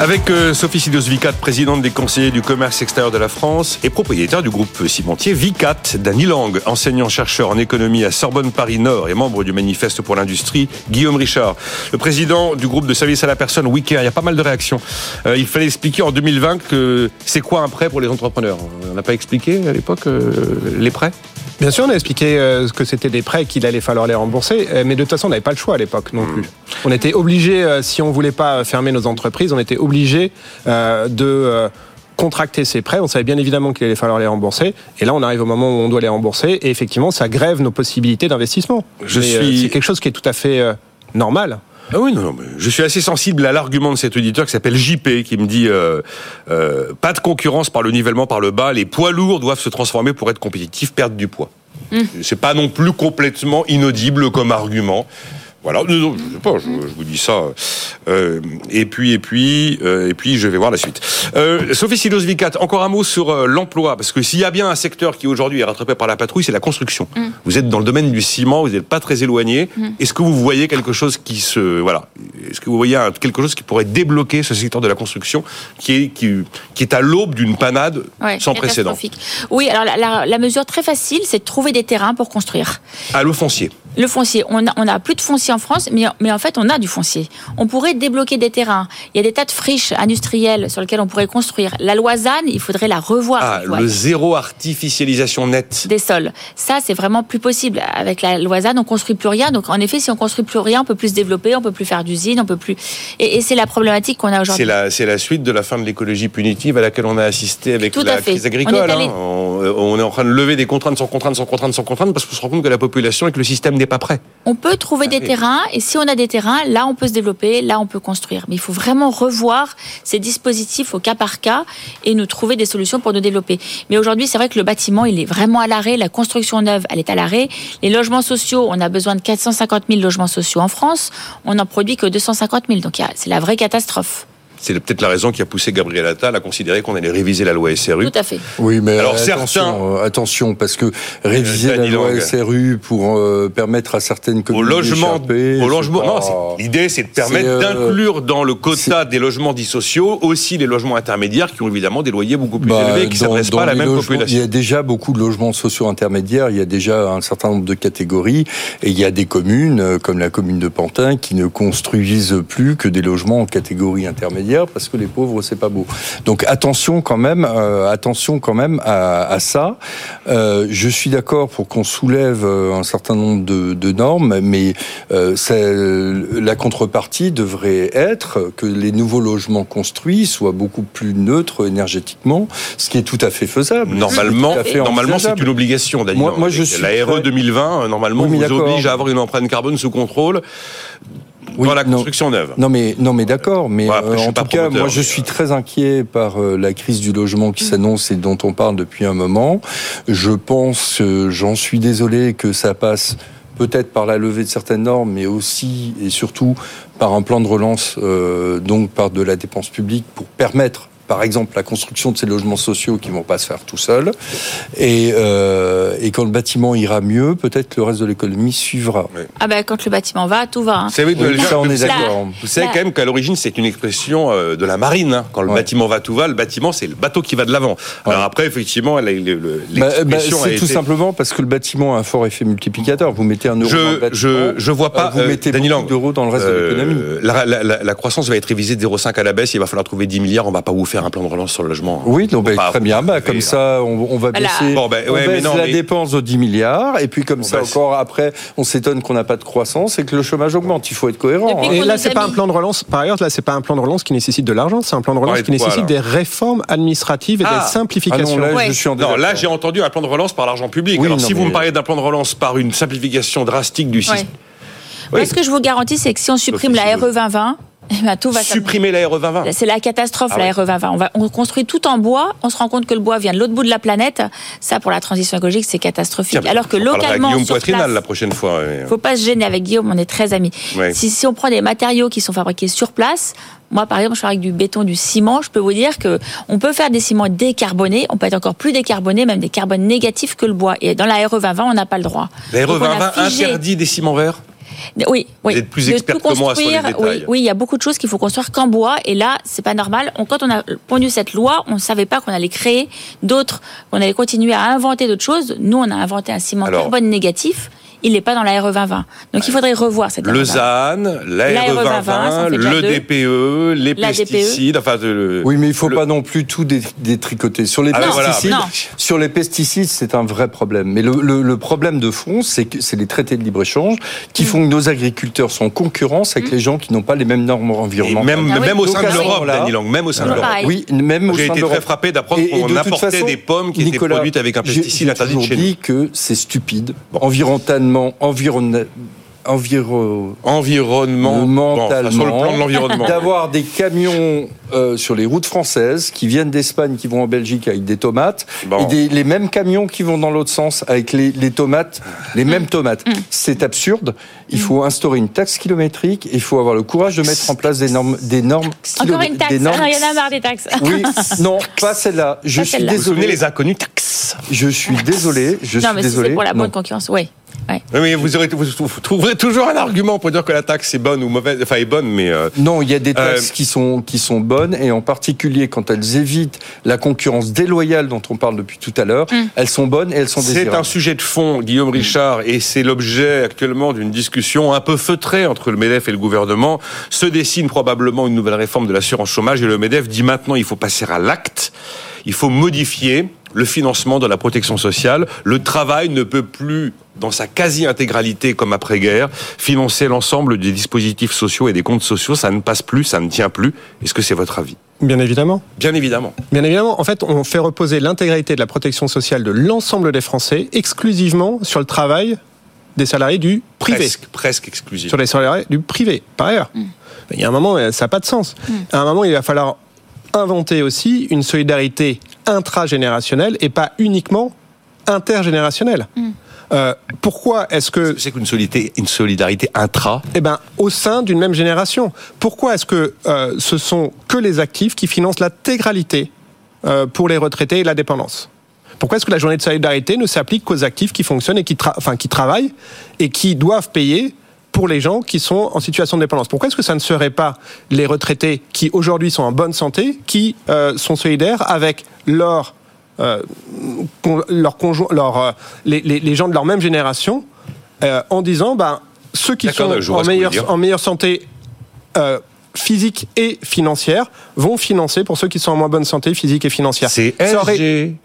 Avec euh, Sophie Sidos Vicat, présidente des conseillers du commerce extérieur de la France et propriétaire du groupe cimentier Vicat, Dany Lang, enseignant-chercheur en économie à Sorbonne Paris Nord et membre du manifeste pour l'industrie, Guillaume Richard, le président du groupe de services à la personne WeCare. Il y a pas mal de réactions. Euh, il fallait expliquer en 2020 que c'est quoi un prêt pour les entrepreneurs? On n'a pas expliqué à l'époque euh, les prêts? Bien sûr, on a expliqué euh, que c'était des prêts qu'il allait falloir les rembourser, euh, mais de toute façon, on n'avait pas le choix à l'époque non plus. On était obligé, euh, si on voulait pas fermer nos entreprises, on était obligé de contracter ces prêts. On savait bien évidemment qu'il allait falloir les rembourser. Et là, on arrive au moment où on doit les rembourser. Et effectivement, ça grève nos possibilités d'investissement. Je suis... C'est quelque chose qui est tout à fait normal. Ah oui, non, non, je suis assez sensible à l'argument de cet auditeur qui s'appelle JP, qui me dit euh, euh, pas de concurrence par le nivellement par le bas, les poids lourds doivent se transformer pour être compétitifs, perdre du poids. Mmh. C'est pas non plus complètement inaudible comme argument. Voilà, non, je sais pas, je, vous dis ça. Euh, et puis, et puis, euh, et puis, je vais voir la suite. Euh, Sophie Silos Vicat, encore un mot sur l'emploi, parce que s'il y a bien un secteur qui aujourd'hui est rattrapé par la patrouille, c'est la construction. Mm. Vous êtes dans le domaine du ciment, vous n'êtes pas très éloigné. Mm. Est-ce que vous voyez quelque chose qui se, voilà, est-ce que vous voyez quelque chose qui pourrait débloquer ce secteur de la construction, qui est qui, qui est à l'aube d'une panade ouais, sans précédent? Oui, alors la, la, la mesure très facile, c'est de trouver des terrains pour construire. À le foncier le foncier. On n'a on a plus de foncier en France, mais, mais en fait, on a du foncier. On pourrait débloquer des terrains. Il y a des tas de friches industrielles sur lesquelles on pourrait construire. La loisane, il faudrait la revoir. Ah, le zéro artificialisation nette. Des sols. Ça, c'est vraiment plus possible. Avec la loisane, on construit plus rien. Donc, en effet, si on construit plus rien, on peut plus se développer, on peut plus faire d'usines, on peut plus. Et, et c'est la problématique qu'on a aujourd'hui. C'est la, suite de la fin de l'écologie punitive à laquelle on a assisté avec Tout la crise agricole. On est, allé... hein. on, on est en train de lever des contraintes sans contraintes sans contraintes sans contraintes parce qu'on se rend compte que la population et que le système n'est pas prêt. On peut trouver ah, des oui. terrains et si on a des terrains, là on peut se développer, là on peut construire. Mais il faut vraiment revoir ces dispositifs au cas par cas et nous trouver des solutions pour nous développer. Mais aujourd'hui, c'est vrai que le bâtiment, il est vraiment à l'arrêt. La construction neuve, elle est à l'arrêt. Les logements sociaux, on a besoin de 450 000 logements sociaux en France. On n'en produit que 250 000. Donc c'est la vraie catastrophe. C'est peut-être la raison qui a poussé Gabriel Attal à considérer qu'on allait réviser la loi SRU. Tout à fait. Oui, mais Alors, attention, certains... euh, attention, parce que réviser la loi. SRU pour euh, permettre à certaines Au communes logement, d'échapper, au logement. Non, l'idée c'est de permettre euh, d'inclure dans le quota des logements dits sociaux aussi les logements intermédiaires qui ont évidemment des loyers beaucoup plus Bah, élevés et qui s'adressent pas à la même logements, population. Il y a déjà beaucoup de logements sociaux intermédiaires, il y a déjà un certain nombre de catégories, et il y a des communes, comme la commune de Pantin, qui ne construisent plus que des logements en catégorie intermédiaire, parce que les pauvres, c'est pas beau. Donc attention quand même, euh, attention quand même à, à ça. Euh, je suis d'accord pour qu'on soulève euh, un certain nombre de, de normes, mais euh, c'est- la contrepartie devrait être que les nouveaux logements construits soient beaucoup plus neutres énergétiquement, ce qui est tout à fait faisable. Normalement, à fait normalement c'est une obligation. Dany Moi- Lang. moi, je suis la RE très- 2020, euh, normalement, Oui, vous oblige à avoir une empreinte carbone sous contrôle Oui, dans la non. construction neuve. Non mais non mais d'accord, mais après, euh, en tout cas, moi je suis euh, très inquiet par euh, la crise du logement qui s'annonce et dont on parle depuis un moment. Je pense, euh, j'en suis désolé, que ça passe peut-être par la levée de certaines normes, mais aussi et surtout par un plan de relance, donc par de la dépense publique pour permettre par exemple la construction de ces logements sociaux qui vont pas se faire tout seuls, et, euh, et quand le bâtiment ira mieux, peut-être que le reste de l'économie suivra. Ah ben quand le bâtiment va, tout va. hein. Vous savez, Oui, ça, on est d'accord. Vous savez quand même qu'à l'origine, c'est une expression euh, de la marine. hein. Quand le Ouais. bâtiment va, tout va. Le bâtiment, c'est le bateau qui va de l'avant. Alors Ouais. après, effectivement, la- le- le- Bah, bah, l'expression c'est tout été- simplement parce que le bâtiment a un fort effet multiplicateur. Vous mettez un euro dans le bâtiment, je, je vois pas. euh, vous euh, mettez beaucoup d'euros dans le reste de l'économie. La, la- la- la croissance va être révisée de 0,5 à la baisse. Il va falloir trouver 10 milliards. On va pas vous faire un plan de relance sur le logement. Oui, non, bah, Pas- très bien. Bah, comme ça, on, on va Voilà. baisser, Bon, bah, on ouais, mais baisse non, la mais- dépense de 10 milliards, et puis comme On ça baisse. encore après, on s'étonne qu'on n'a pas de croissance et que le chômage augmente. Il faut être cohérent. Hein. Et là, c'est pas un plan de relance. Par ailleurs, là, c'est pas un plan de relance qui nécessite de l'argent. C'est un plan de relance qui nécessite des réformes administratives et Ah. des Ah simplifications. non, là, Ouais. je suis en Non, là, j'ai entendu un plan de relance par l'argent public. Oui, Alors, non, si vous me parlez d'un plan de relance par une simplification drastique du Ouais. système. Moi, ce que je vous garantis, c'est que si on supprime la RE 2020, Eh ben, tout va supprimer la RE 2020. C'est la catastrophe, Ah la. RE 2020. On, va, on construit tout en bois, on se rend compte que le bois vient de l'autre bout de la planète. Ça, pour la transition écologique, c'est catastrophique. Tiens, Alors que localement, Guillaume sur Poitrinal place, la prochaine fois. ouais. faut pas se gêner avec Guillaume, on est très amis. Si, si on prend des matériaux qui sont fabriqués sur place, moi par exemple, je fabrique du béton, du ciment, je peux vous dire que on peut faire des ciments décarbonés, on peut être encore plus décarboné, même des carbones négatifs que le bois. Et dans la RE 2020, on n'a pas le droit. La RE Donc, on a 2020 figé- interdit des ciments verts? Oui, oui. Vous êtes plus De expert tout que moi sur les construire, détails. Oui, oui, il y a beaucoup de choses qu'il faut construire qu'en bois. Et là, c'est pas normal. On- quand on a pondu cette loi, on ne savait pas qu'on allait créer d'autres, qu'on allait continuer à inventer d'autres choses. Nous, on a inventé un ciment Alors- carbone négatif. Il n'est pas dans la RE 2020. Donc il faudrait revoir cette RE 2020. Lausanne, la RE RE 2020, 2020, ça fait déjà le deux. DPE, les La DPE. pesticides, enfin le- Oui, mais il faut le- pas non plus tout dé- détricoter. Sur les Ah, voilà. pesticides, sur les pesticides, c'est un vrai problème. Mais le, le- le problème de fond, c'est que c'est les traités de libre échange qui Mm. font que nos agriculteurs sont en concurrence avec les gens qui n'ont pas les mêmes normes environnementales. même, Ah oui. même au Donc, sein de l'Europe, Dany Lang, même au sein de l'Europe. Oui, même au J'ai sein été de très l'Europe. frappé d'apprendre qu'on importait façon, des pommes qui étaient Nicolas, produites avec un pesticide interdit chez nous. dit que c'est stupide, Bon. Environnementalement, environ, environ, Environnement, bon, le plan de l'environnement. d'avoir des camions euh, sur les routes françaises qui viennent d'Espagne, qui vont en Belgique avec des tomates, Bon. et des- les mêmes camions qui vont dans l'autre sens avec les, les tomates, les mêmes tomates. C'est absurde. Il faut instaurer une taxe kilométrique. et Il faut avoir le courage de mettre en place des normes, des normes. Encore une taxe. des normes- Ah, il y en a marre des taxes. Oui, non, pas celle-là. Je Pas suis celle-là. Vous vous désolé. les inconnus taxes Je suis désolé. Je non, suis mais désolé. c'est pour la Non. bonne concurrence, oui. Ouais. Oui, mais vous, aurez, vous, trouverez toujours un argument pour dire que la taxe est bonne ou mauvaise. Enfin, est bonne, mais euh, Non, il y a des Euh, taxes qui sont qui sont bonnes et en particulier quand elles évitent la concurrence déloyale dont on parle depuis tout à l'heure, elles sont bonnes et elles sont c'est désirables. un sujet de fond, Guillaume Richard, et c'est l'objet actuellement d'une discussion un peu feutrée entre le MEDEF et le gouvernement. Se dessine probablement une nouvelle réforme de l'assurance chômage et le MEDEF dit maintenant il faut passer à l'acte. Il faut modifier le financement de la protection sociale. Le travail ne peut plus, dans sa quasi-intégralité comme après-guerre, financer l'ensemble des dispositifs sociaux et des comptes sociaux. Ça ne passe plus, ça ne tient plus. Est-ce que c'est votre avis? Bien évidemment. Bien évidemment. Bien évidemment, en fait, on fait reposer l'intégralité de la protection sociale de l'ensemble des Français exclusivement sur le travail des salariés du privé. Presque, presque exclusif. Sur les salariés du privé, par ailleurs. Il y a un moment, ça n'a pas de sens. À un moment, il va falloir inventer aussi une solidarité intragénérationnelle et pas uniquement intergénérationnelle. Euh, pourquoi est-ce que C'est qu'une solidarité, une solidarité intra? eh ben, au sein d'une même génération. Pourquoi est-ce que euh, ce sont que les actifs qui financent l'intégralité euh, pour les retraités et la dépendance? Pourquoi est-ce que la journée de solidarité ne s'applique qu'aux actifs qui fonctionnent et qui, tra- enfin, qui travaillent et qui doivent payer pour les gens qui sont en situation de dépendance? Pourquoi est-ce que ça ne serait pas les retraités qui aujourd'hui sont en bonne santé qui euh, sont solidaires avec leur euh, con- leurs conjoints, leurs, euh, les, les- les gens de leur même génération, euh, en disant, ben, ceux qui sont en meilleure, en santé euh, physique et financière vont financer pour ceux qui sont en moins bonne santé physique et financière. C'est SG.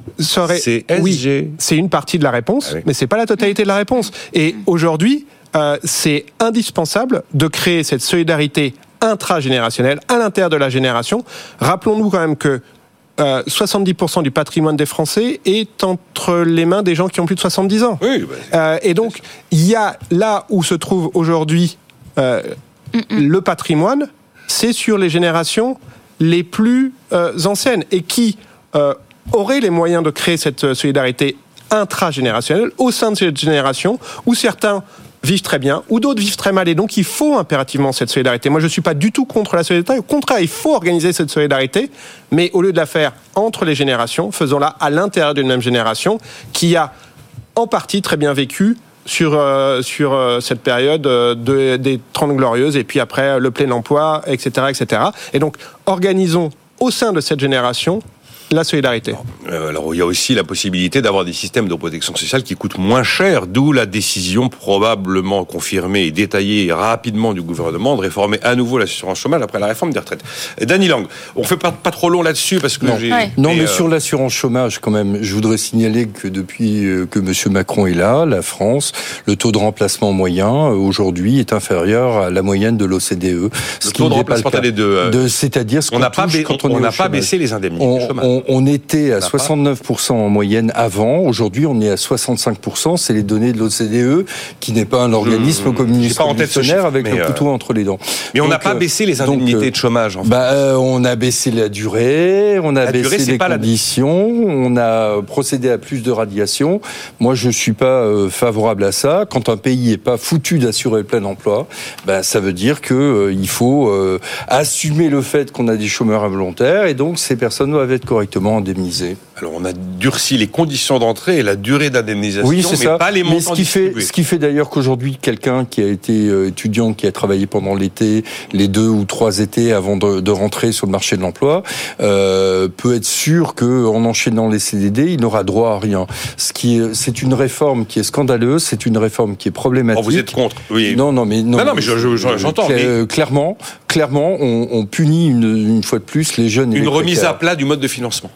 C'est oui, c'est une partie de la réponse, Ah oui. mais c'est pas la totalité de la réponse. Et aujourd'hui, euh, c'est indispensable de créer cette solidarité intragénérationnelle à l'intérieur de la génération. Rappelons-nous quand même que euh, 70% du patrimoine des Français est entre les mains des gens qui ont plus de 70 ans. Oui, bah, Euh, et donc, il y a là où se trouve aujourd'hui euh, le patrimoine, c'est sur les générations les plus euh, anciennes et qui euh, auraient les moyens de créer cette euh, solidarité intragénérationnelle au sein de cette génération où certains vivent très bien, ou d'autres vivent très mal. Et donc, il faut impérativement cette solidarité. Moi, je ne suis pas du tout contre la solidarité. Au contraire, il faut organiser cette solidarité. Mais au lieu de la faire entre les générations, faisons-la à l'intérieur d'une même génération qui a en partie très bien vécu sur, euh, sur euh, cette période euh, de, des 30 glorieuses et puis après le plein emploi, etc., etc. Et donc, organisons au sein de cette génération la solidarité. Euh, alors, il y a aussi la possibilité d'avoir des systèmes de protection sociale qui coûtent moins cher, d'où la décision probablement confirmée et détaillée rapidement du gouvernement de réformer à nouveau l'assurance chômage après la réforme des retraites. Et Danny Lang, on fait pas, pas trop long là-dessus parce que Non. j'ai... Ouais. Non, mais, euh, sur l'assurance chômage, quand même, je voudrais signaler que depuis euh, que M. Macron est là, la France, le taux de remplacement moyen euh, aujourd'hui est inférieur à la moyenne de l'OCDE. Le taux de remplacement, attendez, de, euh, de c'est-à-dire ce on qu'on n'a pas, ba- on on, pas baissé les indemnités On, du chômage. On, on était à Ça va pas. 69% en moyenne avant. Aujourd'hui, on est à 65%. C'est les données de l'OCDE, qui n'est pas un organisme communiste pas en tête chiffre, avec le euh, couteau entre les dents. Mais on n'a pas euh, baissé les indemnités euh, de chômage. En fait. Bah, on a baissé la durée, on a La durée, baissé c'est les la- conditions, on a procédé à plus de radiation. Moi, je suis pas favorable à ça. Quand un pays est pas foutu d'assurer le plein emploi, bah, ça veut dire que euh, il faut euh, assumer le fait qu'on a des chômeurs involontaires et donc ces personnes doivent être correctement indemnisées. Alors on a durci les conditions d'entrée et la durée d'indemnisation, Oui, mais ça. pas les Mais montants ce qui fait, ce qui fait d'ailleurs qu'aujourd'hui, quelqu'un qui a été euh, étudiant, qui a travaillé pendant l'été, les deux ou trois étés avant de, de rentrer sur le marché de l'emploi, euh, peut être sûr que en enchaînant les CDD, il n'aura droit à rien. Ce qui, est- c'est une réforme qui est scandaleuse, c'est une réforme qui est problématique. Oh, vous êtes contre Oui. Non, non, mais non, Non, non, mais je- je- je- j'entends, Cla- mais- Clairement, clairement, on, on punit une, une fois de plus les jeunes. et Une remise à plat du mode de financement.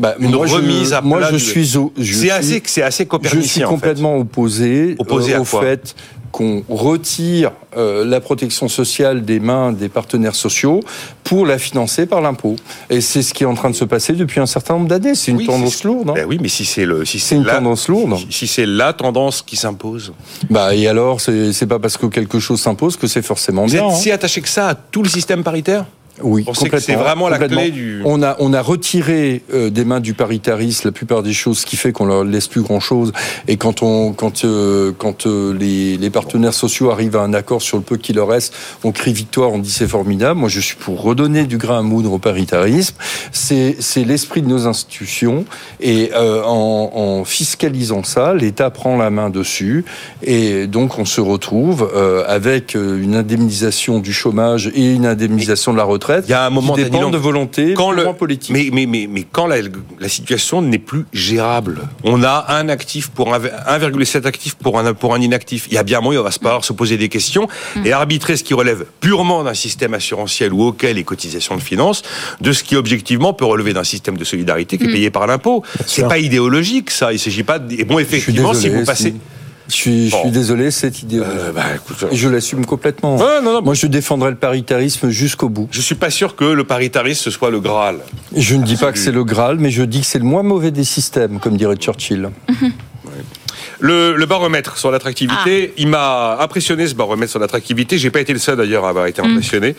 Bah, une moi, je- remise à Moi, plat je suis je C'est assez, c'est assez je suis en fait. complètement opposé, Opposé euh, à au quoi fait qu'on retire euh, la protection sociale des mains des partenaires sociaux pour la financer par l'impôt. Et c'est ce qui est en train de se passer depuis un certain nombre d'années. C'est une Oui, tendance lourde. hein. Ben oui, mais si c'est le, si C'est une la, tendance lourde. si- si c'est la tendance qui s'impose. Bah, et alors, c'est pas parce que quelque chose s'impose que c'est forcément Vous bien. êtes hein. si attaché que ça à tout le système paritaire? Oui, que complètement, c'est vraiment la complètement. clé du- On a, on a retiré euh, des mains du paritarisme la plupart des choses, ce qui fait qu'on leur laisse plus grand chose. Et quand on, quand, euh, quand euh, les, les partenaires sociaux arrivent à un accord sur le peu qui leur reste, on crie victoire, on dit c'est formidable. Moi, je suis pour redonner du grain à moudre au paritarisme. C'est, c'est l'esprit de nos institutions. Et en, en fiscalisant ça, l'État prend la main dessus. Et donc, on se retrouve avec une indemnisation du chômage et une indemnisation de la retraite Il y a un moment, qui dépendent de volonté quand le politique. mais mais mais mais quand la, la situation n'est plus gérable, on a un actif pour un 1,7 actifs pour un pour un inactif. Il y a bien un moment, il va se falloir se poser des questions et arbitrer ce qui relève purement d'un système assurantiel ou auquel les cotisations de finances, de ce qui objectivement peut relever d'un système de solidarité qui est payé par l'impôt. C'est pas idéologique ça. Il s'agit pas. De... Et bon, effectivement, si vous passez. Je suis, je Bon. suis désolé, cette idée. Euh, bah, écoute, Et je l'assume complètement. Ouais, non, non, Moi, je défendrai le paritarisme jusqu'au bout. je suis pas sûr que le paritarisme ce soit le Graal. Je ne dis pas que c'est le Graal, mais je dis que c'est le moins mauvais des systèmes, comme dirait Churchill. Le, le baromètre sur l'attractivité, il m'a impressionné ce baromètre sur l'attractivité. J'ai pas été le seul d'ailleurs à avoir été impressionné,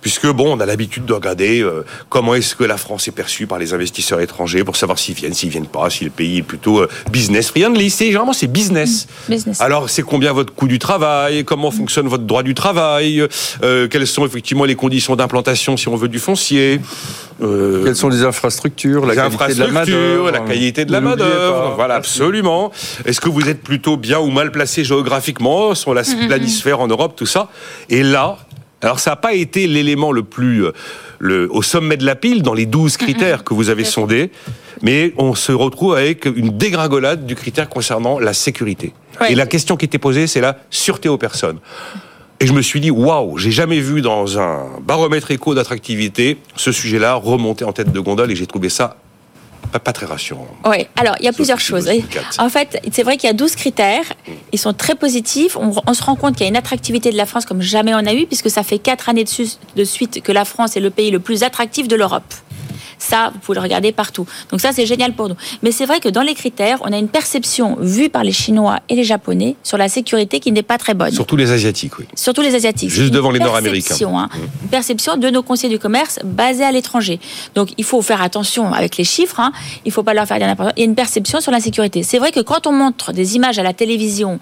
puisque bon, on a l'habitude de regarder euh, comment est-ce que la France est perçue par les investisseurs étrangers pour savoir s'ils viennent, s'ils viennent pas, si le pays est plutôt euh, business friendly. C'est généralement c'est business. Business. Alors, c'est combien votre coût du travail? Comment fonctionne votre droit du travail? Euh, Quelles sont effectivement les conditions d'implantation si on veut du foncier? Euh, Quelles sont les infrastructures, la qualité de la la qualité de la main-d'œuvre. pas. Voilà, absolument. Est-ce que vous êtes plutôt bien ou mal placé géographiquement sur la planisphère en Europe, tout ça Et là, alors ça n'a pas été l'élément le plus euh, le, au sommet de la pile dans les 12 critères que vous avez sondés, mais on se retrouve avec une dégringolade du critère concernant la sécurité. Ouais. Et la question qui était posée, c'est la sûreté aux personnes. Et je me suis dit, waouh, j'ai jamais vu dans un baromètre éco d'attractivité ce sujet-là remonter en tête de gondole et j'ai trouvé ça pas, pas très rassurant. Oui, alors il y a plusieurs choses. En fait, c'est vrai qu'il y a 12 critères. Ils sont très positifs. On, on se rend compte qu'il y a une attractivité de la France comme jamais on a eu, puisque ça fait quatre années de, su- de suite que la France est le pays le plus attractif de l'Europe. Ça, vous pouvez le regarder partout. Donc ça, c'est génial pour nous. Mais c'est vrai que dans les critères, on a une perception vue par les Chinois et les Japonais sur la sécurité qui n'est pas très bonne. Surtout les Asiatiques, oui. Surtout les Asiatiques. Juste devant les Nord-Américains. Mmh. perception, hein. Une perception de nos conseillers du commerce basés à l'étranger. Donc il faut faire attention avec les chiffres. Hein. Il ne faut pas leur faire dire n'importe quoi. Il y a une perception sur la sécurité. C'est vrai que quand on montre des images à la télévision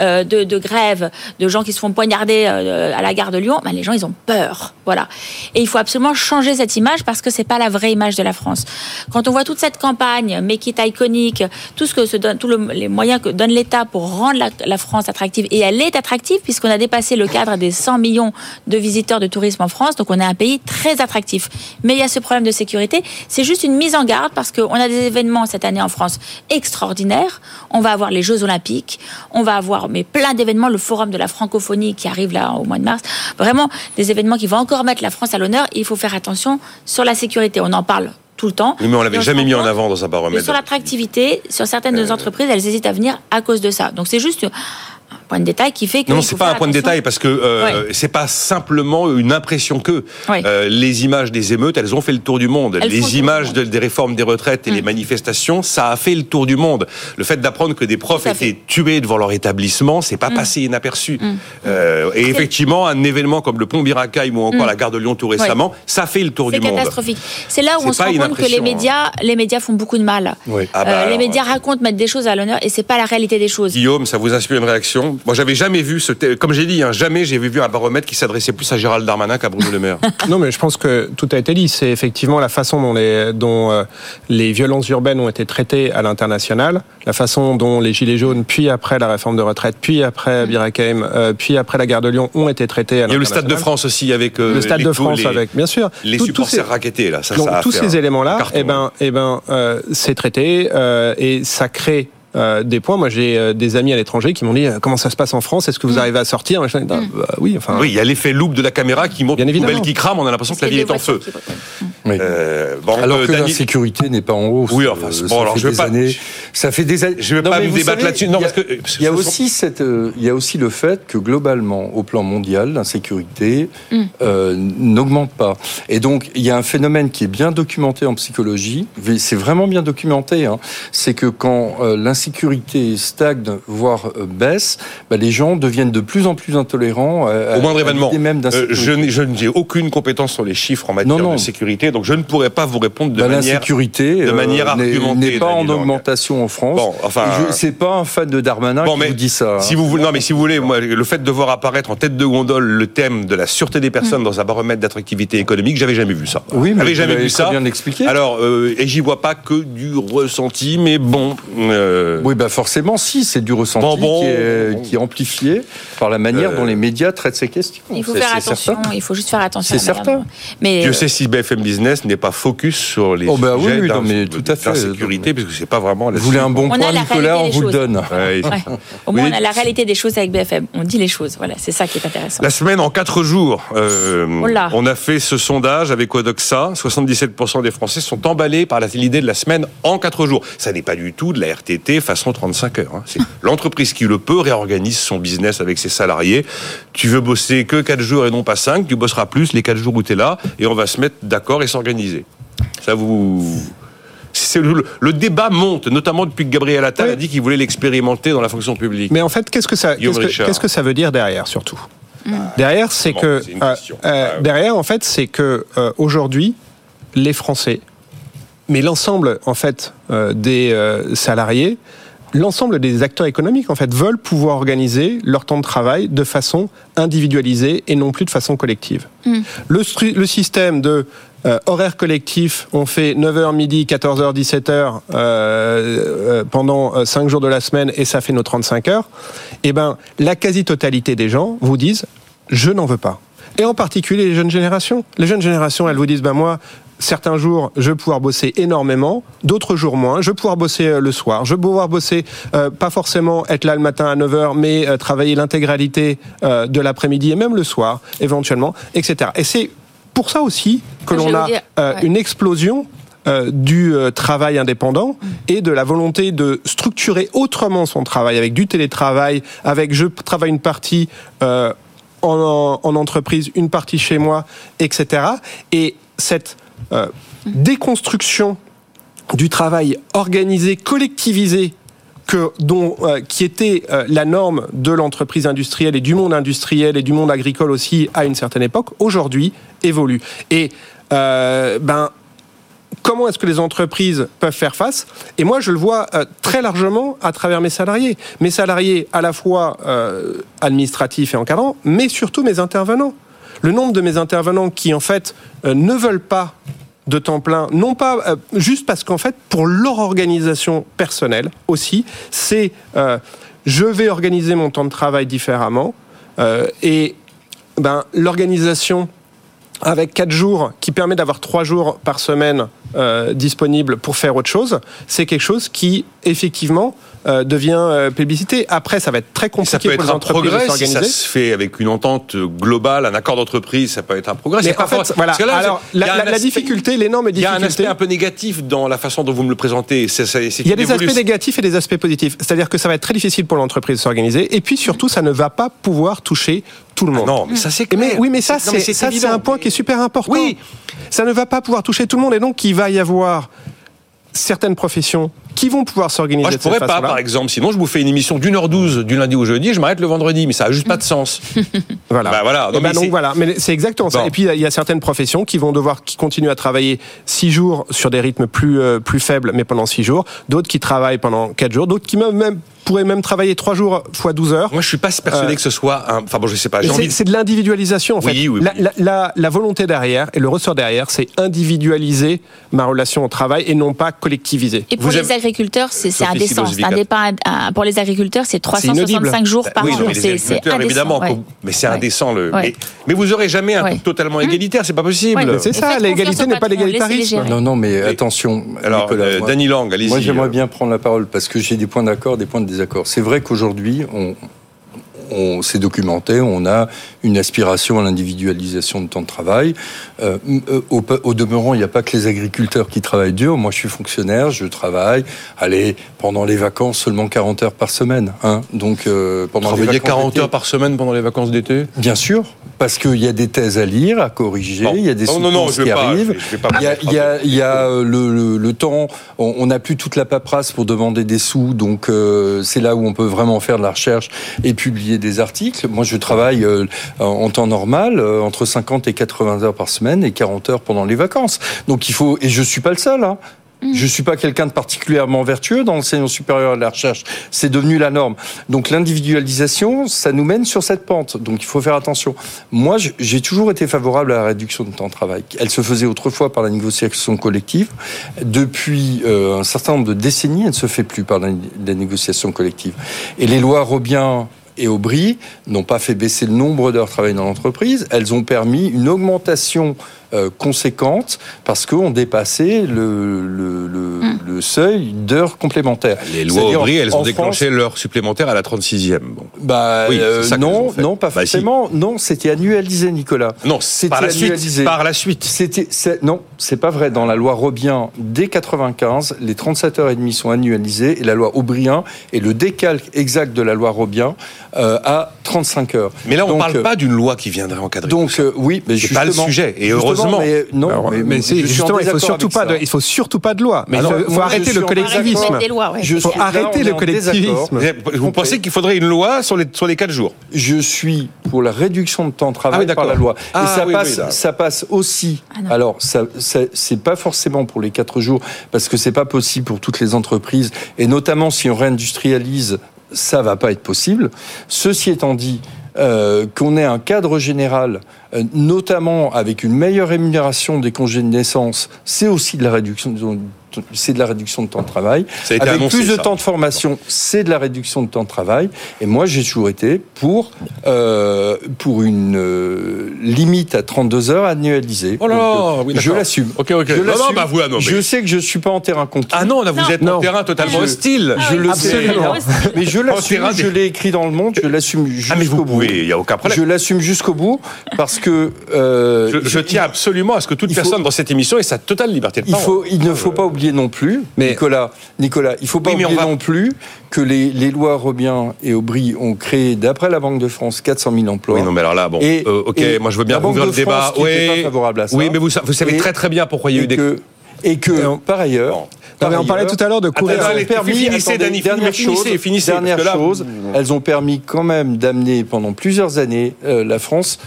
euh, de, de grèves, de gens qui se font poignarder euh, à la gare de Lyon, ben, les gens ils ont peur. Voilà. Et il faut absolument changer cette image parce que c'est pas la vraie image de la France. Quand on voit toute cette campagne, Make it iconique, tout ce que se tous le- les moyens que donne l'État pour rendre la, France attractive, et elle est attractive puisqu'on a dépassé le cadre des 100 millions de visiteurs de tourisme en France, donc on est un pays très attractif. Mais il y a ce problème de sécurité. C'est juste une mise en garde parce qu'on a des événements cette année en France extraordinaires. On va avoir les Jeux Olympiques, on va avoir mais plein d'événements, le Forum de la francophonie qui arrive là au mois de mars. Vraiment des événements qui vont encore mettre la France à l'honneur. Il faut faire attention sur la sécurité. On en parle tout le temps. Oui, mais on l'avait jamais mis en avant dans un baromètre. sur l'attractivité, sur certaines de nos entreprises, elles hésitent à venir à cause de ça. Donc c'est juste point de détail qui fait que. Non, c'est pas un point de détail parce que euh, c'est pas simplement une impression que Ouais. Euh, les images des émeutes, elles ont fait le tour du monde. Elles les images de-. Mm. des réformes des retraites et les manifestations, ça a fait le tour du monde. Le fait d'apprendre que des profs fait. Mm. étaient tués devant leur établissement, c'est pas passé inaperçu. Euh, et effectivement, un événement comme le pont Biracaï ou encore la gare de Lyon tout récemment, ça fait le tour Mm. C'est du monde. catastrophique. C'est là où C'est on se rend compte que les hein. médias, les médias font beaucoup de mal. Ah bah Euh, les alors, médias racontent, mettent des choses à l'honneur, et c'est pas la réalité des choses. Guillaume, ça vous inspire une réaction Moi, j'avais jamais vu ce, comme j'ai dit, hein, jamais j'ai vu un baromètre qui s'adressait plus à Gérald Darmanin qu'à Bruno Le Maire. Non, mais je pense que tout a été dit. C'est effectivement la façon dont les, dont, euh, les violences urbaines ont été traitées à l'international, la façon dont les Gilets jaunes, puis après la réforme de retraite, puis après Birakeim, euh, puis après la gare de Lyon, ont été traités à Il y a eu le Stade de l'international. France aussi avec euh, Le Stade les- de France les, avec, bien sûr. les Tout- supporters ces- raquettés là. Ça, Donc, ça a tous fait ces éléments-là, eh ben, eh ben, euh, c'est traité euh, et ça crée euh, des points. Moi, j'ai euh, des amis à l'étranger qui m'ont dit euh, comment ça se passe en France? Est-ce que vous arrivez à sortir? Bah, bah, Oui, enfin. Oui, il y a l'effet loupe de la caméra qui montre Bien une poubelle évidemment. qui crame. On a l'impression que la ville est en feu. voitures qui- Oui. Euh, bon, Alors euh, que l'insécurité n'est pas en hausse. Oui, enfin, Euh, bon, alors, fait je vais pas- années. Ça fait des années. Je vais Non, pas me vous débattre là-dessus. Non, il y a- parce que Il y a sont- aussi cette, euh, il y a aussi le fait que globalement, au plan mondial, l'insécurité Mm. euh, n'augmente pas. Et donc, il y a un phénomène qui est bien documenté en psychologie. C'est vraiment bien documenté. hein. C'est que quand euh, l'insécurité stagne, voire euh, baisse, bah, les gens deviennent de plus en plus intolérants à, au moindre événement. même Euh, je n'ai- aucune compétence sur les chiffres en matière Non, non. de sécurité, donc je ne pourrais pas vous répondre de Bah, manière. L'insécurité de euh, manière n'est- argumentée, n'est pas en augmentation en France. Bon, enfin, je- c'est pas un fan de Darmanin Bon, qui mais vous dit ça. hein. Si vous voulez, non, mais si vous voulez, moi, le fait de voir apparaître en tête de gondole le thème de la sûreté des personnes dans un baromètre d'attractivité économique, j'avais jamais vu ça. Oui, mais j'avais jamais vu très ça. bien expliqué. Alors, euh, et j'y vois pas que du ressenti, mais bon. euh, Oui, bah forcément, si, c'est du ressenti Bon, bon. qui, est, qui est amplifié par la manière Euh, dont les médias traitent ces questions. Il faut faire attention. certain. Il faut juste faire attention. C'est la certain. Mais Dieu euh, sait si BFM Business n'est pas focus sur les Oh, bah oui, sujets oui, non, mais tout à fait. d'insécurité, parce que c'est pas vraiment. Vous voulez un bon On a point, la Nicolas, réalité on des vous le choses. donne. Ouais. ouais. Au moins, Oui. on a la réalité des choses avec BFM. On dit les choses. Voilà, c'est ça qui est intéressant. La semaine en quatre jours. Euh, on a fait ce sondage avec Odoxa. 77% des Français sont emballés par la- l'idée de la semaine en quatre jours. Ça n'est pas du tout de la RTT façon 35 heures. hein. C'est l'entreprise qui le peut réorganise son business avec ses salariés. Tu veux bosser que quatre jours et non pas cinq. Tu bosseras plus les quatre jours où tu es là et on va se mettre d'accord et s'organiser. Ça vous. C'est Le, le débat monte, notamment depuis que Gabriel Attal Oui. a dit qu'il voulait l'expérimenter dans la fonction publique. Mais en fait, qu'est-ce que ça, Guillaume qu'est-ce que, Richard. qu'est-ce que ça veut dire derrière, surtout Derrière, c'est Bon, que euh, euh, Ah, ouais. derrière, en fait, c'est que euh, aujourd'hui, les Français, mais l'ensemble, en fait, euh, des euh, salariés, l'ensemble des acteurs économiques, en fait, veulent pouvoir organiser leur temps de travail de façon individualisée et non plus de façon collective. Le, stru- le système de euh, horaire collectif, on fait 9h midi, 14h, 17h euh, euh, pendant 5 jours de la semaine et ça fait nos 35 heures, eh ben, la quasi-totalité des gens vous disent je n'en veux pas. Et en particulier les jeunes générations. Les jeunes générations, elles vous disent ben moi, certains jours, je vais pouvoir bosser énormément, d'autres jours moins. Je vais pouvoir bosser euh, le soir. Je vais pouvoir bosser, euh, pas forcément être là le matin à 9h, mais euh, travailler l'intégralité euh, de l'après-midi et même le soir, éventuellement, etc. Et c'est pour ça aussi que Je l'on a dire, euh, ouais. une explosion euh, du euh, travail indépendant et de la volonté de structurer autrement son travail avec du télétravail, avec je travaille une partie en, en entreprise, une partie chez moi, etc. Et cette déconstruction du travail organisé, collectivisé, que, dont, euh, qui était euh, la norme de l'entreprise industrielle et du monde industriel et du monde agricole aussi à une certaine époque, aujourd'hui évolue. Et euh, ben, comment est-ce que les entreprises peuvent faire face? Et moi, je le vois euh, très largement à travers mes salariés. Mes salariés, à la fois euh, administratifs et encadrants, mais surtout mes intervenants. Le nombre de mes intervenants qui, en fait, ne veulent pas de temps plein, non pas juste parce qu'en fait, pour leur organisation personnelle aussi, c'est je vais organiser mon temps de travail différemment et ben, l'organisation avec 4 jours qui permet d'avoir 3 jours par semaine euh, disponibles pour faire autre chose, c'est quelque chose qui effectivement euh, devient euh, plébiscité. Après, ça va être très Ça compliqué peut pour être les un entreprises progrès de si ça s'organiser. se fait avec une entente globale, un accord d'entreprise, ça peut être un progrès. Mais pas en fait, for- voilà. là, Alors, la, difficulté, l'énorme Il y a un difficulté. aspect un peu négatif dans la façon dont vous me le présentez. Il y a des aspects négatifs et des aspects positifs. C'est-à-dire que ça va être très difficile pour l'entreprise de s'organiser. Et puis surtout, ça ne va pas pouvoir toucher tout le Ah monde. non, mais ça c'est clair. mais, oui, mais ça, c'est ça, c'est évident. un point qui est super important. Oui. Ça ne va pas pouvoir toucher tout le monde. Et donc, il va y avoir certaines professions qui vont pouvoir s'organiser Moi, je de cette pourrais pas, par exemple. Sinon, je vous fais une émission d'une heure douze du lundi au jeudi, je m'arrête le vendredi, mais ça a juste pas de sens. Voilà. Bah voilà. Eh Non, ben mais donc c'est- voilà, mais c'est exactement ça. Bon. Et puis il y a certaines professions qui vont devoir qui continuent à travailler six jours sur des rythmes plus euh, plus faibles, mais pendant six jours. D'autres qui travaillent pendant quatre jours. D'autres qui même, même pourraient même travailler trois jours fois 12 heures. Moi, je suis pas persuadé Euh, que ce soit un. Enfin bon, je sais pas. J'ai Et envie. C'est de- l'individualisation en fait. Oui, oui, la, oui. la- la- la volonté derrière et le ressort derrière, c'est individualiser ma relation au travail et non pas collectiviser. Et pour Vous les avez- agriculteurs, c'est indécent. À- pour les agriculteurs, c'est inaudible. 365 jours par oui, an. C'est indécent. évidemment, ouais. mais c'est indécent. Le... Ouais. Mais, mais vous aurez jamais un Ouais. truc totalement égalitaire, c'est pas possible. C'est ça, l'égalité n'est pas l'égalitarisme. Non, non, mais attention, Alors, euh, Danny Lang, allez-y. Moi, j'aimerais euh. bien prendre la parole parce que j'ai des points d'accord, des points de désaccord. C'est vrai qu'aujourd'hui, on, on s'est documenté, on a une aspiration à l'individualisation de temps de travail. Euh, euh, au, au demeurant, il n'y a pas que les agriculteurs qui travaillent dur. Moi, je suis fonctionnaire, je travaille. Allez, pendant les vacances, seulement 40 heures par semaine. Hein. Donc, euh, pendant les Travailler vacances 40 d'été- heures par semaine pendant les vacances d'été? Bien sûr, parce qu'il y a des thèses à lire, à corriger, il y a des Non, non, non, je qui arrivent. Il y a, me il y a- il y a, le, le- le temps, on on n'a plus toute la paperasse pour demander des sous, donc euh, c'est là où on peut vraiment faire de la recherche et publier des articles. Moi, je travaille euh, en temps normal euh, entre 50 et 80 heures par semaine et 40 heures pendant les vacances. Donc il faut, et je suis pas le seul. Hein. Je suis pas quelqu'un de particulièrement vertueux dans l'enseignement supérieur de la recherche. C'est devenu la norme. Donc l'individualisation, ça nous mène sur cette pente. Donc il faut faire attention. Moi, j'ai toujours été favorable à la réduction de temps de travail. Elle se faisait autrefois par la négociation collective. Depuis euh, un certain nombre de décennies, elle ne se fait plus par la, la négociation collective. Et les lois Robien et Aubry n'ont pas fait baisser le nombre d'heures travaillées dans l'entreprise. Elles ont permis une augmentation euh, conséquente parce qu'on dépassait le, le, le, le seuil d'heures complémentaires. Les lois Aubry, elles ont déclenché France, l'heure supplémentaire à la 36e. Bon. bah, Oui, euh, ça non, non, pas Bah, si. forcément. Non, c'était annualisé, Nicolas. Non, C'était par la suite. annualisé. Par la suite. C'était, non, c'est pas vrai. Dans la loi Robien, dès 95, les 37 heures et demie sont annualisées et la loi Aubrien est le décalque exact de la loi Robien euh, à 35 heures. Mais là, on ne parle pas d'une loi qui viendrait encadrer. Donc euh, oui, mais C'est pas le justement- sujet, et justement, Mais, non, Alors, mais, mais, justement, il faut surtout pas ça. de, il faut surtout pas de loi. Mais Alors, il faut moi, arrêter le collectivisme. lois, ouais. Je Il faut arrêter le collectivisme. Vous pensez qu'il faudrait une loi sur les, sur les 4 jours? Je suis pour la réduction de temps de Ah travail oui, d'accord. par la loi. Ah et ça, oui, passe, oui, ça passe aussi. Ah non. alors, ça, ça- c'est pas forcément pour les quatre jours, parce que c'est pas possible pour toutes les entreprises, et notamment si on réindustrialise, ça va pas être possible. Ceci étant dit, euh, qu'on ait un cadre général, euh, notamment avec une meilleure rémunération des congés de naissance, c'est aussi de la réduction. de- C'est de la réduction de temps de travail. Ça a été Avec annoncé, plus de ça. temps de formation, c'est de la réduction de temps de travail. Et moi, j'ai toujours été pour euh, pour une euh, limite à 32 heures annualisée. Oh là là, Donc, euh, oui, je l'assume. Ok, ok. Je Non, non, bah, vous, ah, non, mais- Je sais que je suis pas en terrain conquis. Ah non, là, vous Non. êtes Non. en terrain totalement Je- hostile. je le sais, Absolument. mais je l'assume. terrain Je l'ai écrit dans le Monde. Je l'assume jusqu'au Ah, mais vous bout. pouvez, il n'y a aucun problème. Je l'assume jusqu'au bout parce que euh, Je, je tiens absolument à ce que toute il faut- personne dans cette émission ait sa totale liberté de Il, parole. faut, il ne faut pas oublier non plus, Mais- Nicolas, Nicolas, il faut pas Oui, oublier va- non plus que les, les lois Robien et Aubry ont créé, d'après la Banque de France, 400 000 emplois. Oui, non, mais alors là, bon, Et- euh, ok, moi je veux bien de le débat. Qui était pas favorable à ça. oui, mais vous, vous savez Et- très très bien pourquoi il y a eu des. que, et que Et on- par ailleurs, par mais on parlait tout à l'heure de courir. Attends, elles ont permis, finissez, attendez, dernière chose, finissez, dernière que là- chose, elles ont permis quand même d'amener pendant plusieurs années euh, la France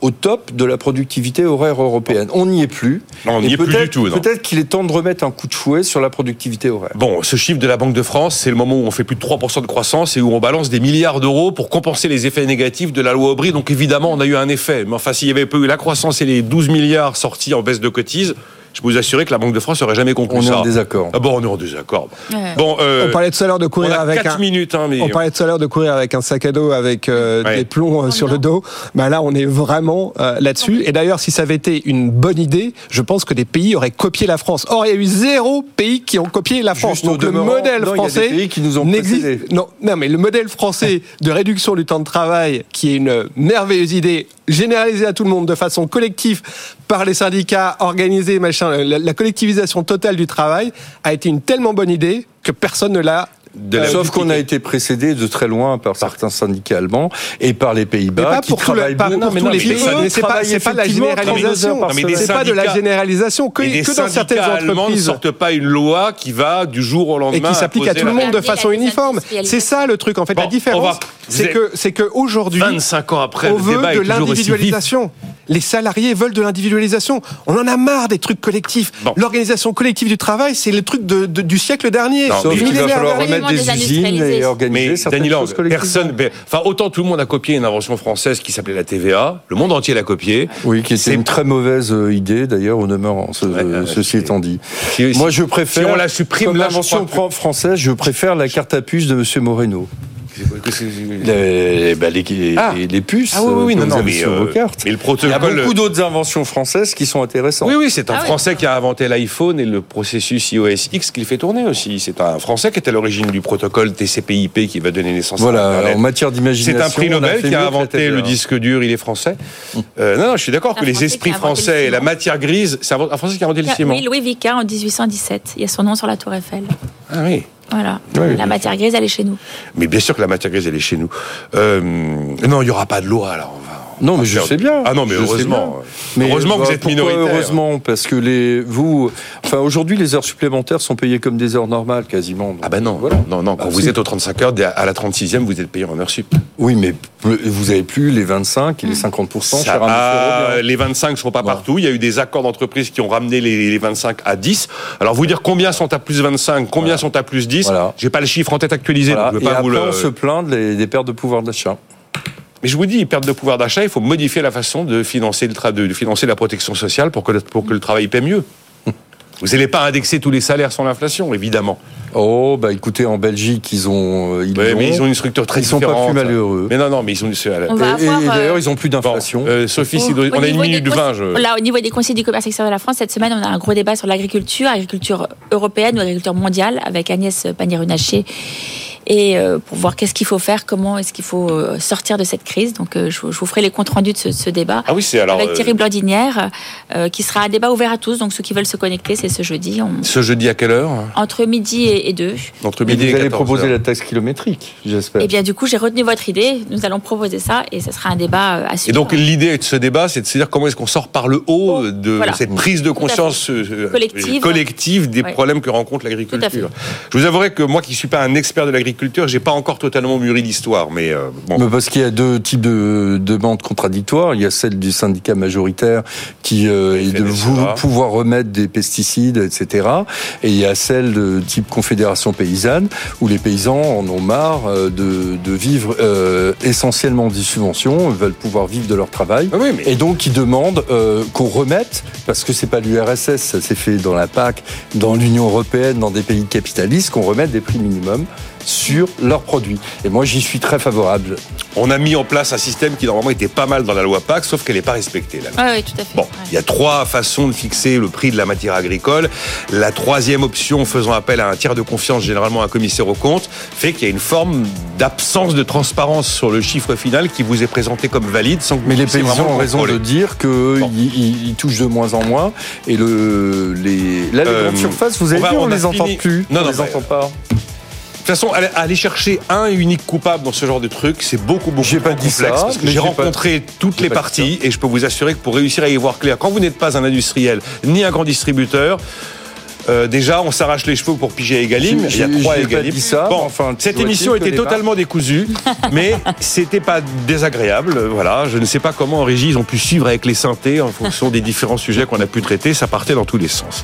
au- top de la productivité horaire européenne. On n'y est plus. Non, on n'y est plus du tout. Peut-être qu'il est temps de remettre un coup de fouet sur la productivité horaire. Bon, ce chiffre de la Banque de France, c'est le moment où on fait plus de 3% de croissance et où on balance des milliards d'euros pour compenser les effets négatifs de la loi Aubry. Donc évidemment, on a eu un effet. Mais enfin, s'il n'y avait pas eu la croissance et les 12 milliards sortis en baisse de cotises, je peux vous assurer que la Banque de France n'aurait jamais conclu On est ça. en désaccord. Ah bon, on est en désaccord. Ouais. Bon, euh, On parlait tout à l'heure de courir avec 4 un. minutes, hein, mais On parlait tout à l'heure de courir avec un sac à dos avec euh, Ouais. des plombs euh, sur le dos. Bah là, on est vraiment euh, là-dessus. Et d'ailleurs, si ça avait été une bonne idée, je pense que des pays auraient copié la France. Or, il y a eu zéro pays qui ont copié la France. Juste Donc le modèle non, il y a des français pays qui nous ont n'existe. précédés. Non, non, mais le modèle français de réduction du temps de travail, qui est une merveilleuse idée généralisée à tout le monde de façon collective par les syndicats organisés, machin, la, la collectivisation totale du travail a été une tellement bonne idée que personne ne l'a de la- Sauf qu'on a été précédé de très loin par certains syndicats allemands et par les Mais Pays-Bas pas qui travaillent pas beaucoup. pour tous les pays. Mais c'est pas, pas de la généralisation. 32 heures par Non, mais des C'est pas de la syndicats- généralisation que, Et que dans certaines allemands ne entreprises. sortent pas une loi qui va du jour au lendemain Et qui s'applique à tout le monde de façon uniforme. C'est ça le truc en fait. Bon, la différence, c'est que c'est que aujourd'hui, 25 ans après, on le veut débat de l'individualisation. Les salariés veulent de l'individualisation. On en a marre des trucs collectifs. L'organisation collective du travail, c'est le truc du siècle dernier. Remettre des usines et organiser Mais certaines Dany Lang, personne, enfin autant tout le monde a copié une invention française qui s'appelait la TVA, le monde entier l'a copié. Oui, qui était C'est- une très mauvaise euh, idée d'ailleurs au demeurant, ce- Ouais, ouais, ceci étant dit. Si- Moi je préfère, si on la supprime, l'invention pro- française, je préfère la carte à puce de Monsieur Moreno. Les, bah, les, les- Ah. les puces Ah oui, oui, oui, euh, que non, vous non, avez mais, sur euh, vos cartes. mais le Il y a beaucoup d'autres inventions françaises qui sont intéressantes. Oui, oui, c'est un Ah oui. Français qui a inventé l'iPhone et le processus iOS X qui le fait tourner aussi. C'est un Français qui est à l'origine du protocole TCP/IP qui va donner naissance à Voilà, Internet. en matière C'est d'imagination. un prix Nobel qui a inventé le disque dur, il est français. Euh, non, non, je suis d'accord que les esprits français et la matière grise, c'est un Français qui a inventé le ciment. Oui, Louis Vicat en 1817. Il y a son nom sur la Tour Eiffel. Ah oui. Voilà. La matière grise, elle est chez nous. Mais bien sûr que la matière grise, elle est chez nous. Euh, non, il n'y aura pas de loi, alors on va. Non, mais je faire- sais bien. Ah non, mais Je heureusement. Mais heureusement que bah, vous êtes pourquoi minoritaire. Heureusement, parce que les vous, enfin aujourd'hui, les heures supplémentaires sont payées comme des heures normales quasiment. Ah ben non, Voilà. non, non. Quand Ah, vous si. êtes aux 35 heures, à la 36e, vous êtes payé en heure sup. Oui, mais vous avez plus les 25 et les 50 Ça- cher ah, les 25 ne seront pas Bon. partout. Il y a eu des accords d'entreprise qui ont ramené les, les 25 à 10. Alors, vous dire combien sont à plus 25, combien Voilà. sont à plus 10, Voilà. j'ai pas le chiffre en tête actualisé, Voilà. donc je Et pas vous après, le... on se plaint des, des pertes de pouvoir d'achat. Mais je vous dis, perte de pouvoir d'achat, il faut modifier la façon de financer, le tra- de, de financer la protection sociale pour que, le- pour que le travail paie mieux. Vous n'allez pas indexer tous les salaires sur l'inflation, évidemment. Oh, bah écoutez, en Belgique, ils ont, euh, ils, Ouais, l'ont. mais ils ont une structure très Ils sont différente. pas plus malheureux. Mais non, non, mais ils ont... On va Et, et avoir, d'ailleurs, euh, ils ont plus Bon, d'inflation. euh, Sophie, au on a une niveau minute des 20. conse- Je... Là, au niveau des conseils du commerce extérieur de la France, cette semaine, on a un gros débat sur l'agriculture, agriculture européenne ou agriculture mondiale, avec Agnès Pannier-Runacher. Et euh, pour voir qu'est-ce qu'il faut faire, comment est-ce qu'il faut euh, sortir de cette crise. Donc, euh, je, vous- vous ferai les comptes rendus de ce, ce débat. Ah oui, c'est alors... avec Thierry Blandinière, euh, qui sera un débat ouvert à tous. Donc, ceux qui veulent se connecter, c'est ce jeudi, on- Ce jeudi à quelle heure? Entre midi et, et deux. Entre Et midi vous et allez 14 proposer la taxe kilométrique, j'espère. Et bien, du coup, j'ai retenu votre idée. Nous allons proposer ça et ce sera un débat à Et suivre. donc l'idée de ce débat, c'est de se dire comment est-ce qu'on sort par le haut de Voilà. cette prise de conscience Collective. collective des Ouais. problèmes que rencontre l'agriculture. Je vous avouerai que moi qui suis pas un expert de l'agriculture, j'ai pas encore totalement mûri l'histoire, mais euh, bon. Mais parce qu'il y a deux types de demandes contradictoires. Il y a celle du syndicat majoritaire qui euh, est de FNSEA. vou- pouvoir remettre des pesticides, etc. Et il y a celle de type confédération paysanne où les paysans en ont marre euh, de, de vivre euh, essentiellement des subventions, veulent pouvoir vivre de leur travail. Ah oui, mais Et donc, ils demandent qu'on remette, parce que c'est pas l'URSS, ça s'est fait dans la PAC, dans l'Union européenne, dans des pays capitalistes, qu'on remette des prix minimums sur leurs produits. Et moi, j'y suis très favorable. on a mis en place un système qui normalement était pas mal dans la loi PAC, sauf qu'elle n'est pas respectée. La loi. Oui, oui, tout à fait. Bon, Ouais. il y a trois façons de fixer le prix de la matière agricole. La troisième option, faisant appel à un tiers de confiance, généralement un commissaire au compte, fait qu'il y a une forme d'absence de transparence sur le chiffre final qui vous est présenté comme valide sans que vous Mais les puissiez paysans ont raison de dire qu'ils Bon. ils, ils touchent de moins en moins. Et le, les, là, les Euh, grandes surfaces, vous on avez va- on, on a les entend fini. plus. Non, on non, les bah, entend pas. De toute façon, aller, chercher un unique coupable dans ce genre de truc, c'est beaucoup, beaucoup plus pas dit complexe. ça, parce que j'ai pas- rencontré toutes les parties et je peux vous assurer que pour réussir à y voir clair, quand vous n'êtes pas un industriel ni un grand distributeur, euh, déjà, on s'arrache les cheveux pour piger à Egalim. Il y a trois pas Egalim. dit ça, Bon, enfin, cette émission était totalement décousue, mais c'était pas désagréable. Voilà, je ne sais pas comment en régie ils ont pu suivre avec les synthés en fonction des différents sujets qu'on a pu traiter. Ça partait dans tous les sens.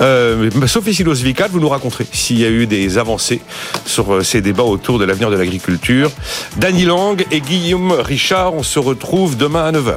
Euh, Sophie Silos-Vicat, vous nous raconterez s'il y a eu des avancées sur euh, ces débats autour de l'avenir de l'agriculture. Dany Lang et Guillaume Richard, on se retrouve demain à 9h.